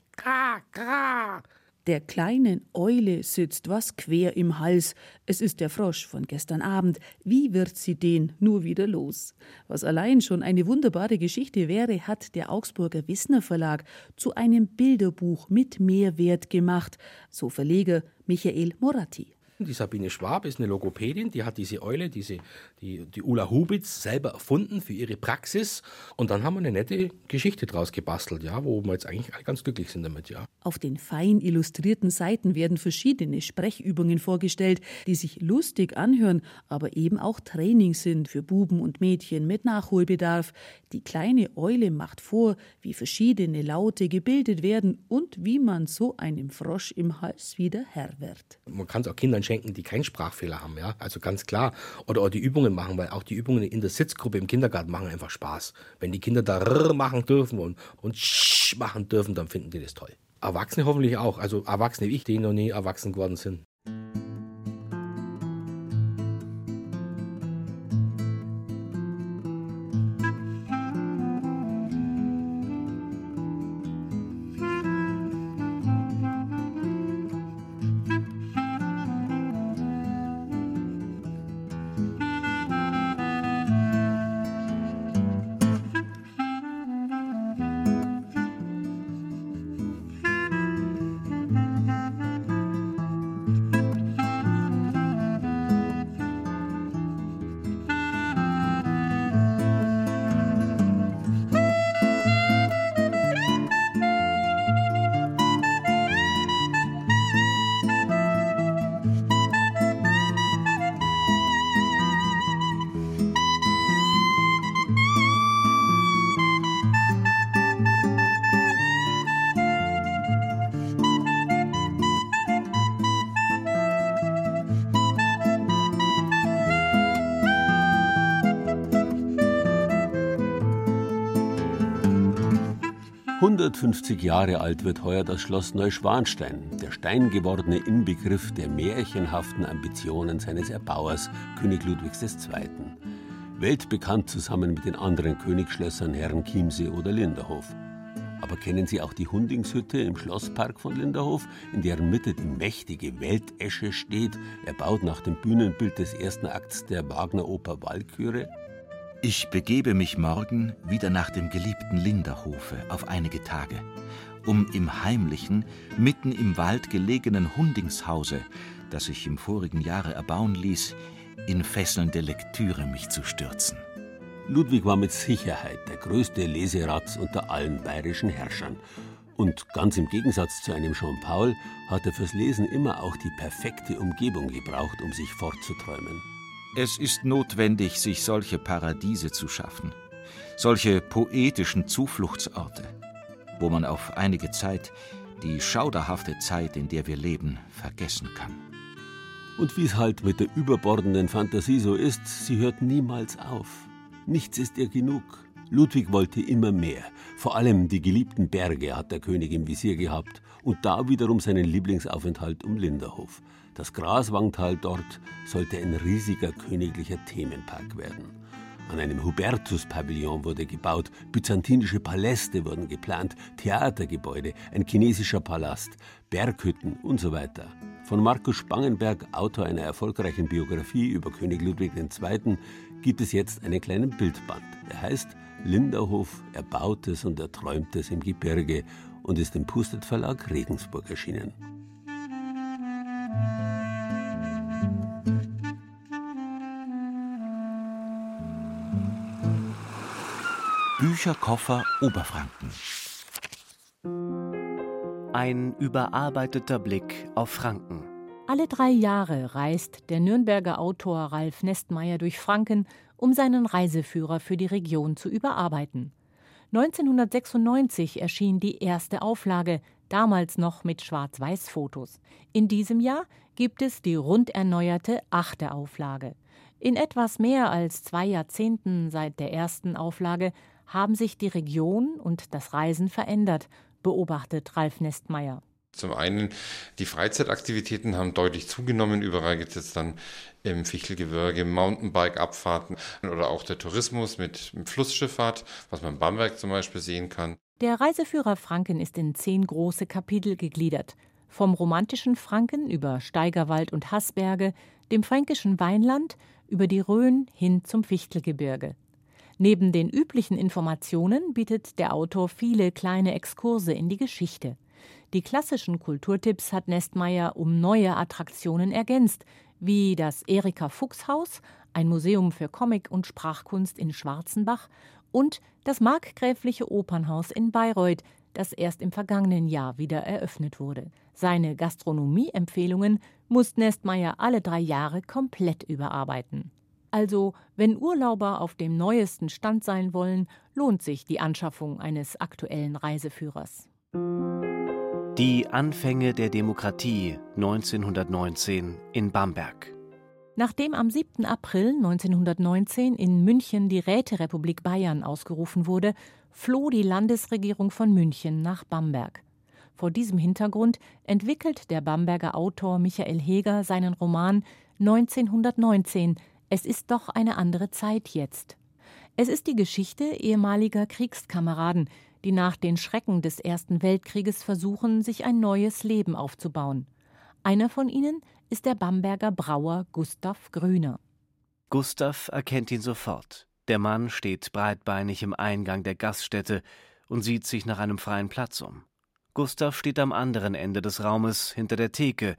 Der kleinen Eule sitzt was quer im Hals. Es ist der Frosch von gestern Abend. Wie wird sie den nur wieder los? Was allein schon eine wunderbare Geschichte wäre, hat der Augsburger Wissner Verlag zu einem Bilderbuch mit Mehrwert gemacht, so Verleger Michael Moratti. Die Sabine Schwab ist eine Logopädin, die hat diese Eule, diese, die, die Ulla Hubitz selber erfunden für ihre Praxis. Und dann haben wir eine nette Geschichte draus gebastelt, ja, wo wir jetzt eigentlich alle ganz glücklich sind damit, ja. Auf den fein illustrierten Seiten werden verschiedene Sprechübungen vorgestellt, die sich lustig anhören, aber eben auch Training sind für Buben und Mädchen mit Nachholbedarf. Die kleine Eule macht vor, wie verschiedene Laute gebildet werden und wie man so einem Frosch im Hals wieder Herr wird. Man kann es auch Kindern schenken, die keinen Sprachfehler haben, ja, also ganz klar. Oder auch die Übungen machen, weil auch die Übungen in der Sitzgruppe im Kindergarten machen einfach Spaß. Wenn die Kinder da rrr machen dürfen und, und machen dürfen, dann finden die das toll. Erwachsene hoffentlich auch. Also Erwachsene wie ich, die noch nie erwachsen geworden sind. 150 Jahre alt wird heuer das Schloss Neuschwanstein, der steingewordene Inbegriff der märchenhaften Ambitionen seines Erbauers, König Ludwigs II. Weltbekannt zusammen mit den anderen Königsschlössern Herrenchiemsee oder Linderhof. Aber kennen Sie auch die Hundingshütte im Schlosspark von Linderhof, in deren Mitte die mächtige Weltesche steht, erbaut nach dem Bühnenbild des ersten Akts der Wagner-Oper Walküre? Ich begebe mich morgen wieder nach dem geliebten Linderhofe auf einige Tage, um im heimlichen, mitten im Wald gelegenen Hundingshause, das ich im vorigen Jahre erbauen ließ, in fesselnde Lektüre mich zu stürzen. Ludwig war mit Sicherheit der größte Leseratz unter allen bayerischen Herrschern. Und ganz im Gegensatz zu einem Jean-Paul hat er fürs Lesen immer auch die perfekte Umgebung gebraucht, um sich fortzuträumen. Es ist notwendig, sich solche Paradiese zu schaffen, solche poetischen Zufluchtsorte, wo man auf einige Zeit die schauderhafte Zeit, in der wir leben, vergessen kann. Und wie es halt mit der überbordenden Fantasie so ist, sie hört niemals auf. Nichts ist ihr genug. Ludwig wollte immer mehr. Vor allem die geliebten Berge hat der König im Visier gehabt und da wiederum seinen Lieblingsaufenthalt um Linderhof. Das Graswangtal dort sollte ein riesiger königlicher Themenpark werden. An einem Hubertus-Pavillon wurde gebaut, byzantinische Paläste wurden geplant, Theatergebäude, ein chinesischer Palast, Berghütten und so weiter. Von Markus Spangenberg, Autor einer erfolgreichen Biografie über König Ludwig II., gibt es jetzt einen kleinen Bildband. Er heißt Linderhof, Erbautes und Erträumtes im Gebirge und ist im Pustet Verlag Regensburg erschienen. Bücherkoffer Oberfranken. Ein überarbeiteter Blick auf Franken. Alle drei Jahre reist der Nürnberger Autor Ralf Nestmeier durch Franken, um seinen Reiseführer für die Region zu überarbeiten. 1996 erschien die erste Auflage, damals noch mit Schwarz-Weiß-Fotos. In diesem Jahr gibt es die rund erneuerte achte Auflage. In etwas mehr als zwei Jahrzehnten seit der ersten Auflage haben sich die Region und das Reisen verändert, beobachtet Ralf Nestmeier. Zum einen, die Freizeitaktivitäten haben deutlich zugenommen. Überall gibt es jetzt dann im Fichtelgebirge Mountainbike-Abfahrten oder auch der Tourismus mit Flussschifffahrt, was man in Bamberg zum Beispiel sehen kann. Der Reiseführer Franken ist in zehn große Kapitel gegliedert. Vom romantischen Franken über Steigerwald und Haßberge, dem fränkischen Weinland, über die Rhön hin zum Fichtelgebirge. Neben den üblichen Informationen bietet der Autor viele kleine Exkurse in die Geschichte. Die klassischen Kulturtipps hat Nestmeier um neue Attraktionen ergänzt, wie das Erika Fuchs Haus, ein Museum für Comic und Sprachkunst in Schwarzenbach und das Markgräfliche Opernhaus in Bayreuth, das erst im vergangenen Jahr wieder eröffnet wurde. Seine Gastronomieempfehlungen muss Nestmeier alle drei Jahre komplett überarbeiten. Also, wenn Urlauber auf dem neuesten Stand sein wollen, lohnt sich die Anschaffung eines aktuellen Reiseführers. Die Anfänge der Demokratie 1919 in Bamberg. Nachdem am 7. April 1919 in München die Räterepublik Bayern ausgerufen wurde, floh die Landesregierung von München nach Bamberg. Vor diesem Hintergrund entwickelt der Bamberger Autor Michael Heger seinen Roman 1919 es ist doch eine andere Zeit jetzt. Es ist die Geschichte ehemaliger Kriegskameraden, die nach den Schrecken des Ersten Weltkrieges versuchen, sich ein neues Leben aufzubauen. Einer von ihnen ist der Bamberger Brauer Gustav Grüner. Gustav erkennt ihn sofort. Der Mann steht breitbeinig im Eingang der Gaststätte und sieht sich nach einem freien Platz um. Gustav steht am anderen Ende des Raumes hinter der Theke.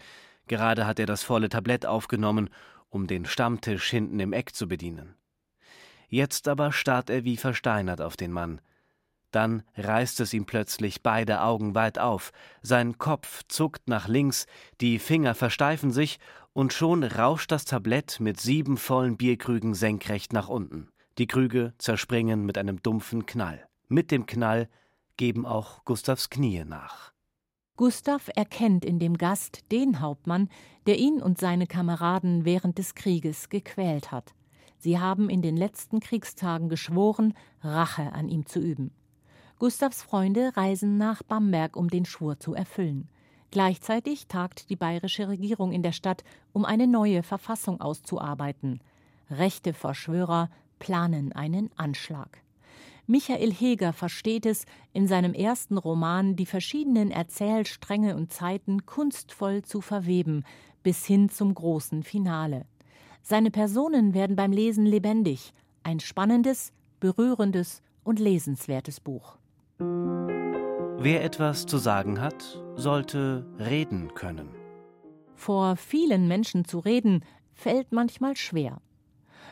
Gerade hat er das volle Tablett aufgenommen um den Stammtisch hinten im Eck zu bedienen. Jetzt aber starrt er wie versteinert auf den Mann. Dann reißt es ihm plötzlich beide Augen weit auf, sein Kopf zuckt nach links, die Finger versteifen sich, und schon rauscht das Tablett mit sieben vollen Bierkrügen senkrecht nach unten. Die Krüge zerspringen mit einem dumpfen Knall. Mit dem Knall geben auch Gustavs Knie nach. Gustav erkennt in dem Gast den Hauptmann, der ihn und seine Kameraden während des Krieges gequält hat. Sie haben in den letzten Kriegstagen geschworen, Rache an ihm zu üben. Gustavs Freunde reisen nach Bamberg, um den Schwur zu erfüllen. Gleichzeitig tagt die bayerische Regierung in der Stadt, um eine neue Verfassung auszuarbeiten. Rechte Verschwörer planen einen Anschlag. Michael Heger versteht es, in seinem ersten Roman die verschiedenen Erzählstränge und Zeiten kunstvoll zu verweben, bis hin zum großen Finale. Seine Personen werden beim Lesen lebendig. Ein spannendes, berührendes und lesenswertes Buch. Wer etwas zu sagen hat, sollte reden können. Vor vielen Menschen zu reden, fällt manchmal schwer.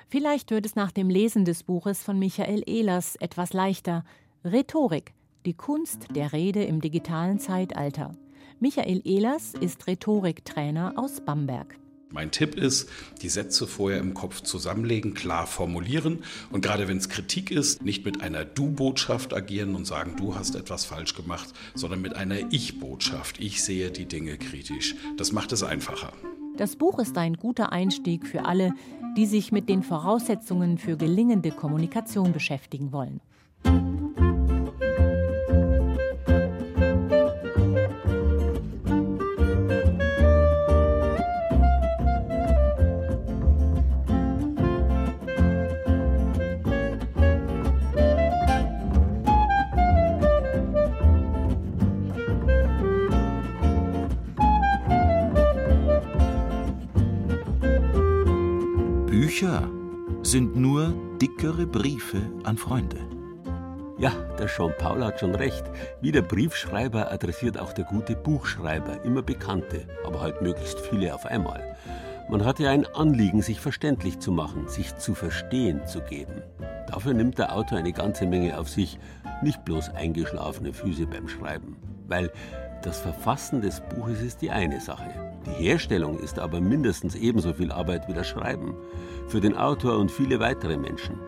Vielleicht wird es nach dem Lesen des Buches von Michael Ehlers etwas leichter. Rhetorik, die Kunst der Rede im digitalen Zeitalter. Michael Ehlers ist Rhetoriktrainer aus Bamberg. Mein Tipp ist, die Sätze vorher im Kopf zusammenlegen, klar formulieren und gerade wenn es Kritik ist, nicht mit einer Du-Botschaft agieren und sagen, du hast etwas falsch gemacht, sondern mit einer Ich-Botschaft. Ich sehe die Dinge kritisch. Das macht es einfacher. Das Buch ist ein guter Einstieg für alle, die sich mit den Voraussetzungen für gelingende Kommunikation beschäftigen wollen. Bücher sind nur dickere Briefe an Freunde. Ja, der Jean-Paul hat schon recht. Wie der Briefschreiber adressiert auch der gute Buchschreiber immer Bekannte, aber halt möglichst viele auf einmal. Man hat ja ein Anliegen, sich verständlich zu machen, sich zu verstehen zu geben. Dafür nimmt der Autor eine ganze Menge auf sich, nicht bloß eingeschlafene Füße beim Schreiben. Weil das Verfassen des Buches ist die eine Sache. Die Herstellung ist aber mindestens ebenso viel Arbeit wie das Schreiben für den Autor und viele weitere Menschen.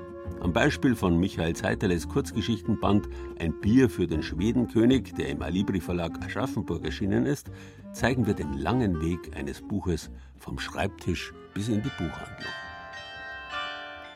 Am Beispiel von Michael Zeiterles Kurzgeschichtenband Ein Bier für den Schwedenkönig, der im Alibri Verlag Aschaffenburg erschienen ist, zeigen wir den langen Weg eines Buches vom Schreibtisch bis in die Buchhandlung.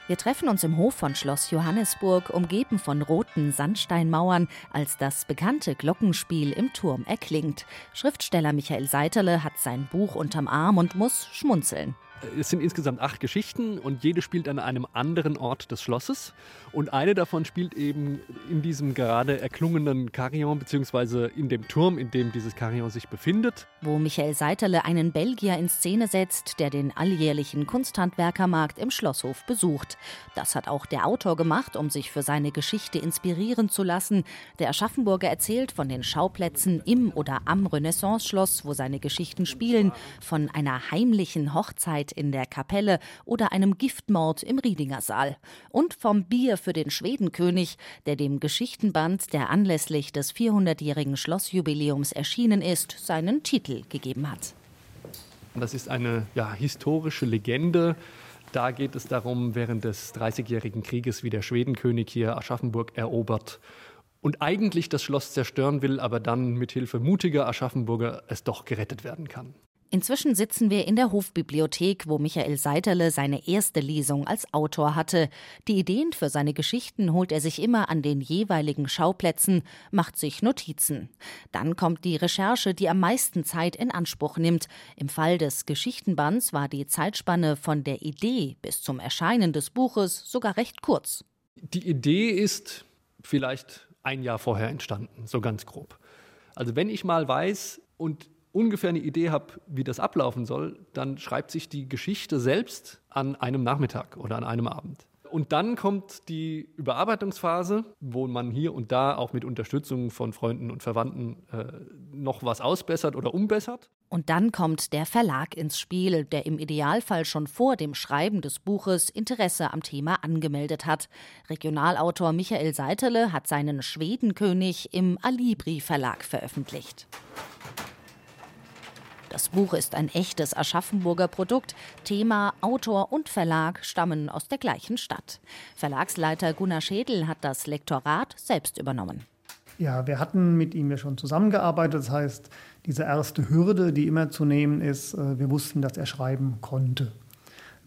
Wir treffen uns im Hof von Schloss Johannesburg, umgeben von roten Sandsteinmauern, als das bekannte Glockenspiel im Turm erklingt. Schriftsteller Michael Seiterle hat sein Buch unterm Arm und muss schmunzeln. Es sind insgesamt acht Geschichten und jede spielt an einem anderen Ort des Schlosses. Und eine davon spielt eben in diesem gerade erklungenen Carillon, beziehungsweise in dem Turm, in dem dieses Carillon sich befindet. Wo Michael Seiterle einen Belgier in Szene setzt, der den alljährlichen Kunsthandwerkermarkt im Schlosshof besucht. Das hat auch der Autor gemacht, um sich für seine Geschichte inspirieren zu lassen. Der Aschaffenburger erzählt von den Schauplätzen im oder am Renaissance-Schloss, wo seine Geschichten spielen, von einer heimlichen Hochzeit Streit in der Kapelle oder einem Giftmord im Riedinger Saal. Und vom Bier für den Schwedenkönig, der dem Geschichtenband, der anlässlich des 400-jährigen Schlossjubiläums erschienen ist, seinen Titel gegeben hat. Das ist eine ja, historische Legende. Da geht es darum, während des Dreißigjährigen Krieges, wie der Schwedenkönig hier Aschaffenburg erobert und eigentlich das Schloss zerstören will, aber dann mit Hilfe mutiger Aschaffenburger es doch gerettet werden kann. Inzwischen sitzen wir in der Hofbibliothek, wo Michael Seiterle seine erste Lesung als Autor hatte. Die Ideen für seine Geschichten holt er sich immer an den jeweiligen Schauplätzen, macht sich Notizen. Dann kommt die Recherche, die am meisten Zeit in Anspruch nimmt. Im Fall des Geschichtenbands war die Zeitspanne von der Idee bis zum Erscheinen des Buches sogar recht kurz. Die Idee ist vielleicht ein Jahr vorher entstanden, so ganz grob. Also wenn ich mal weiß und ungefähr eine Idee habe, wie das ablaufen soll, dann schreibt sich die Geschichte selbst an einem Nachmittag oder an einem Abend. Und dann kommt die Überarbeitungsphase, wo man hier und da auch mit Unterstützung von Freunden und Verwandten äh, noch was ausbessert oder umbessert. Und dann kommt der Verlag ins Spiel, der im Idealfall schon vor dem Schreiben des Buches Interesse am Thema angemeldet hat. Regionalautor Michael Seiterle hat seinen Schwedenkönig im Alibri Verlag veröffentlicht. Das Buch ist ein echtes Aschaffenburger Produkt. Thema, Autor und Verlag stammen aus der gleichen Stadt. Verlagsleiter Gunnar Schädel hat das Lektorat selbst übernommen. Ja, wir hatten mit ihm ja schon zusammengearbeitet. Das heißt, diese erste Hürde, die immer zu nehmen ist, äh, wir wussten, dass er schreiben konnte.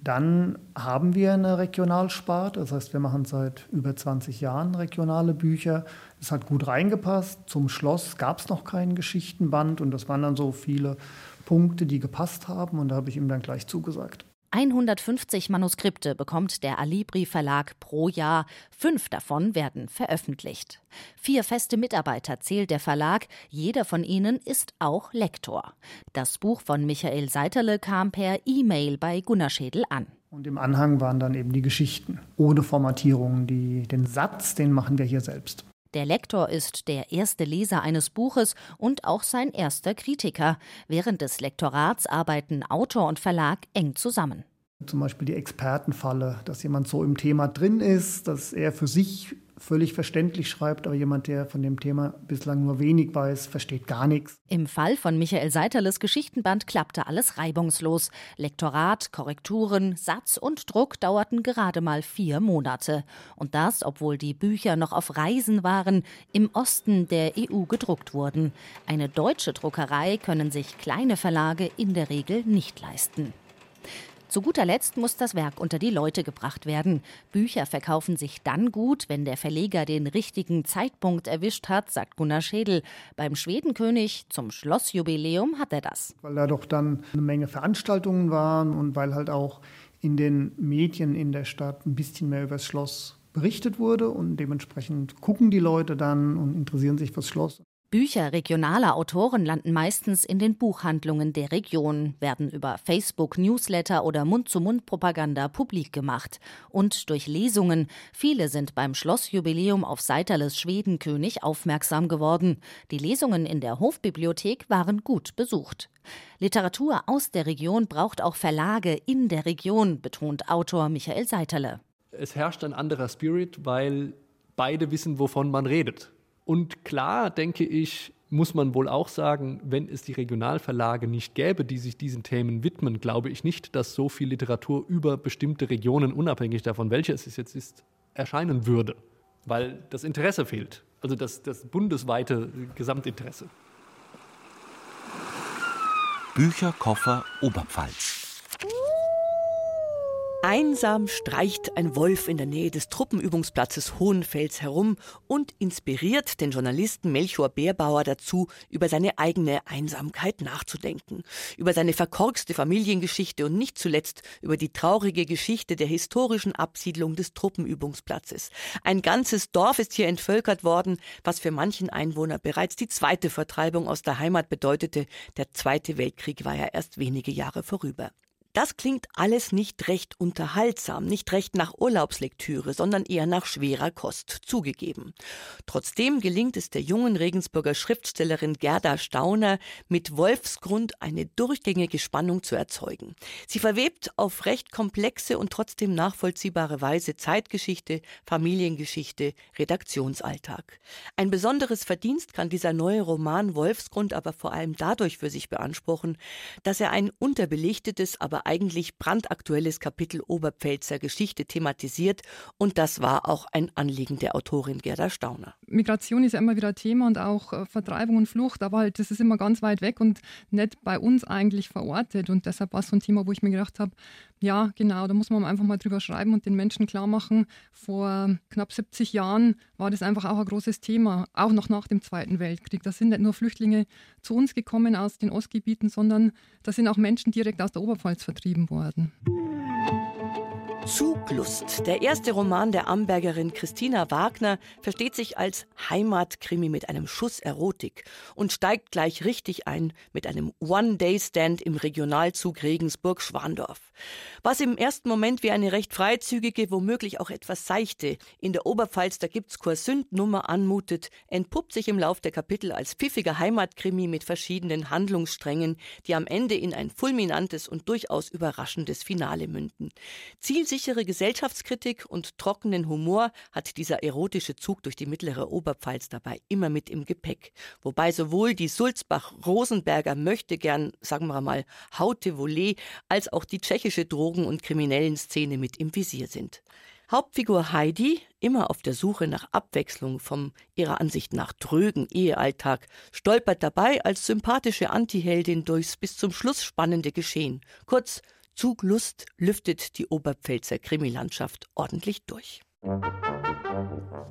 Dann haben wir eine Regionalsparte, das heißt, wir machen seit über 20 Jahren regionale Bücher. Es hat gut reingepasst. Zum Schloss gab es noch keinen Geschichtenband und das waren dann so viele Punkte, die gepasst haben und da habe ich ihm dann gleich zugesagt. 150 Manuskripte bekommt der Alibri Verlag pro Jahr. Fünf davon werden veröffentlicht. Vier feste Mitarbeiter zählt der Verlag. Jeder von ihnen ist auch Lektor. Das Buch von Michael Seiterle kam per E-Mail bei Gunnar Schädel an. Und im Anhang waren dann eben die Geschichten. Ohne Formatierung. Die, den Satz, den machen wir hier selbst. Der Lektor ist der erste Leser eines Buches und auch sein erster Kritiker. Während des Lektorats arbeiten Autor und Verlag eng zusammen. Zum Beispiel die Expertenfalle, dass jemand so im Thema drin ist, dass er für sich völlig verständlich schreibt, aber jemand, der von dem Thema bislang nur wenig weiß, versteht gar nichts. Im Fall von Michael Seiterles Geschichtenband klappte alles reibungslos. Lektorat, Korrekturen, Satz und Druck dauerten gerade mal vier Monate. Und das, obwohl die Bücher noch auf Reisen waren, im Osten der EU gedruckt wurden. Eine deutsche Druckerei können sich kleine Verlage in der Regel nicht leisten. Zu guter Letzt muss das Werk unter die Leute gebracht werden. Bücher verkaufen sich dann gut, wenn der Verleger den richtigen Zeitpunkt erwischt hat, sagt Gunnar Schädel. Beim Schwedenkönig zum Schlossjubiläum hat er das. Weil da doch dann eine Menge Veranstaltungen waren und weil halt auch in den Medien in der Stadt ein bisschen mehr über das Schloss berichtet wurde und dementsprechend gucken die Leute dann und interessieren sich fürs Schloss. Bücher regionaler Autoren landen meistens in den Buchhandlungen der Region, werden über Facebook, Newsletter oder Mund-zu-Mund-Propaganda publik gemacht und durch Lesungen. Viele sind beim Schlossjubiläum auf Seiterles Schwedenkönig aufmerksam geworden. Die Lesungen in der Hofbibliothek waren gut besucht. Literatur aus der Region braucht auch Verlage in der Region, betont Autor Michael Seiterle. Es herrscht ein anderer Spirit, weil beide wissen, wovon man redet. Und klar, denke ich, muss man wohl auch sagen, wenn es die Regionalverlage nicht gäbe, die sich diesen Themen widmen, glaube ich nicht, dass so viel Literatur über bestimmte Regionen, unabhängig davon, welche es jetzt ist, erscheinen würde. Weil das Interesse fehlt. Also das, das bundesweite Gesamtinteresse. Bücherkoffer Oberpfalz. Einsam streicht ein Wolf in der Nähe des Truppenübungsplatzes Hohenfels herum und inspiriert den Journalisten Melchior Beerbauer dazu, über seine eigene Einsamkeit nachzudenken, über seine verkorkste Familiengeschichte und nicht zuletzt über die traurige Geschichte der historischen Absiedlung des Truppenübungsplatzes. Ein ganzes Dorf ist hier entvölkert worden, was für manchen Einwohner bereits die zweite Vertreibung aus der Heimat bedeutete. Der Zweite Weltkrieg war ja erst wenige Jahre vorüber. Das klingt alles nicht recht unterhaltsam, nicht recht nach Urlaubslektüre, sondern eher nach schwerer Kost, zugegeben. Trotzdem gelingt es der jungen Regensburger Schriftstellerin Gerda Stauner, mit Wolfsgrund eine durchgängige Spannung zu erzeugen. Sie verwebt auf recht komplexe und trotzdem nachvollziehbare Weise Zeitgeschichte, Familiengeschichte, Redaktionsalltag. Ein besonderes Verdienst kann dieser neue Roman Wolfsgrund aber vor allem dadurch für sich beanspruchen, dass er ein unterbelichtetes, aber eigentlich brandaktuelles Kapitel Oberpfälzer Geschichte thematisiert und das war auch ein Anliegen der Autorin Gerda Stauner. Migration ist ja immer wieder Thema und auch äh, Vertreibung und Flucht, aber halt das ist immer ganz weit weg und nicht bei uns eigentlich verortet und deshalb war es so ein Thema, wo ich mir gedacht habe, ja, genau, da muss man einfach mal drüber schreiben und den Menschen klar machen. Vor knapp 70 Jahren war das einfach auch ein großes Thema, auch noch nach dem Zweiten Weltkrieg. Da sind nicht nur Flüchtlinge zu uns gekommen aus den Ostgebieten, sondern da sind auch Menschen direkt aus der Oberpfalz vertrieben worden. Zuglust. Der erste Roman der Ambergerin Christina Wagner versteht sich als Heimatkrimi mit einem Schuss Erotik und steigt gleich richtig ein mit einem One-Day-Stand im Regionalzug Regensburg-Schwandorf. Was im ersten Moment wie eine recht freizügige, womöglich auch etwas seichte, in der Oberpfalz da gibt's Kursünd-Nummer anmutet, entpuppt sich im Lauf der Kapitel als pfiffiger Heimatkrimi mit verschiedenen Handlungssträngen, die am Ende in ein fulminantes und durchaus überraschendes Finale münden. Zielsichere Gesellschaftskritik und trockenen Humor hat dieser erotische Zug durch die mittlere Oberpfalz dabei immer mit im Gepäck. Wobei sowohl die Sulzbach-Rosenberger möchte gern, sagen wir mal, Haute Volée, als auch die tschechische Drogen- und kriminellen Szene mit im Visier sind. Hauptfigur Heidi, immer auf der Suche nach Abwechslung vom ihrer Ansicht nach trögen Ehealltag, stolpert dabei als sympathische Antiheldin durchs bis zum Schluss spannende Geschehen. Kurz, Zuglust lüftet die Oberpfälzer Krimilandschaft ordentlich durch.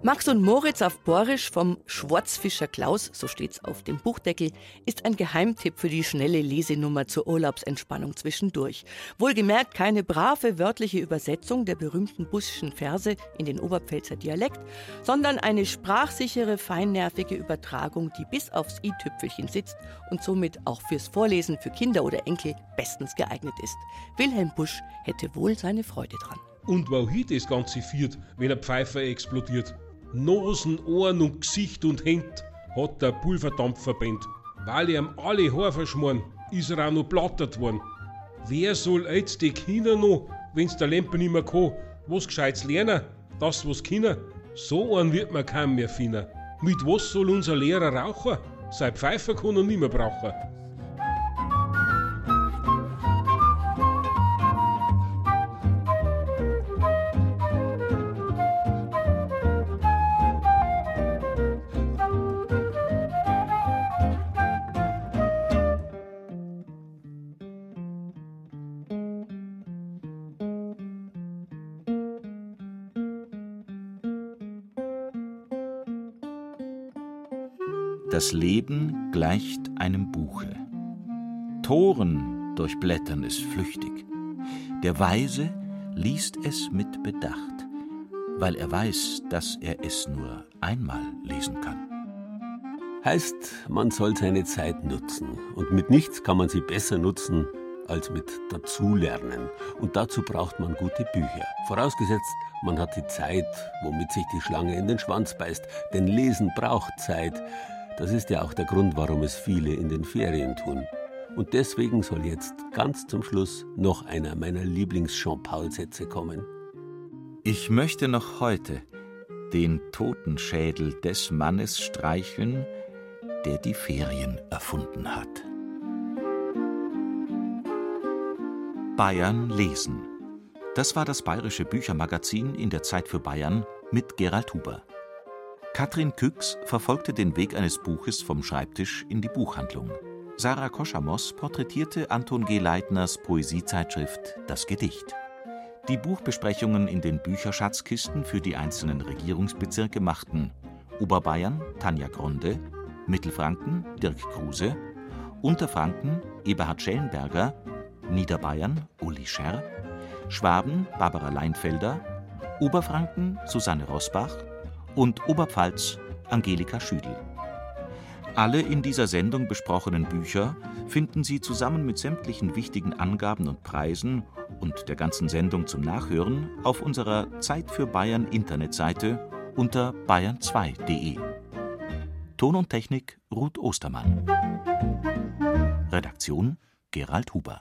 Max und Moritz auf Borisch vom Schwarzfischer Klaus, so steht's auf dem Buchdeckel, ist ein Geheimtipp für die schnelle Lesenummer zur Urlaubsentspannung zwischendurch. Wohlgemerkt keine brave wörtliche Übersetzung der berühmten buschischen Verse in den Oberpfälzer Dialekt, sondern eine sprachsichere, feinnervige Übertragung, die bis aufs i-Tüpfelchen sitzt und somit auch fürs Vorlesen für Kinder oder Enkel bestens geeignet ist. Wilhelm Busch hätte wohl seine Freude dran. Und wohin das Ganze führt, wenn ein Pfeifer explodiert? Nosen, Ohren und Gesicht und Händ hat der Pulverdampf verbannt. Weil ihm alle Haare verschmoren, ist er auch noch plattert worden. Wer soll jetzt die Kinder noch, wenn's der Lemper nicht mehr kann, was Gescheites lernen? Das, was Kinder? So einen wird man kaum mehr finden. Mit was soll unser Lehrer rauchen? Sein Pfeifer kann er nicht mehr brauchen. Das Leben gleicht einem Buche. Toren durchblättern es flüchtig. Der Weise liest es mit Bedacht, weil er weiß, dass er es nur einmal lesen kann. Heißt, man soll seine Zeit nutzen. Und mit nichts kann man sie besser nutzen als mit Dazulernen. Und dazu braucht man gute Bücher. Vorausgesetzt, man hat die Zeit, womit sich die Schlange in den Schwanz beißt. Denn Lesen braucht Zeit. Das ist ja auch der Grund, warum es viele in den Ferien tun. Und deswegen soll jetzt ganz zum Schluss noch einer meiner Lieblings-Jean-Paul-Sätze kommen. Ich möchte noch heute den Totenschädel des Mannes streicheln, der die Ferien erfunden hat. Bayern lesen. Das war das bayerische Büchermagazin in der Zeit für Bayern mit Gerald Huber. Katrin Küx verfolgte den Weg eines Buches vom Schreibtisch in die Buchhandlung. Sarah Koschamos porträtierte Anton G. Leitners Poesiezeitschrift Das Gedicht. Die Buchbesprechungen in den Bücherschatzkisten für die einzelnen Regierungsbezirke machten Oberbayern Tanja Gronde, Mittelfranken Dirk Kruse, Unterfranken Eberhard Schellenberger, Niederbayern Uli Scherr, Schwaben Barbara Leinfelder, Oberfranken Susanne Rosbach und Oberpfalz Angelika Schüdel. Alle in dieser Sendung besprochenen Bücher finden Sie zusammen mit sämtlichen wichtigen Angaben und Preisen und der ganzen Sendung zum Nachhören auf unserer Zeit für Bayern Internetseite unter bayern2.de. Ton und Technik Ruth Ostermann. Redaktion Gerald Huber.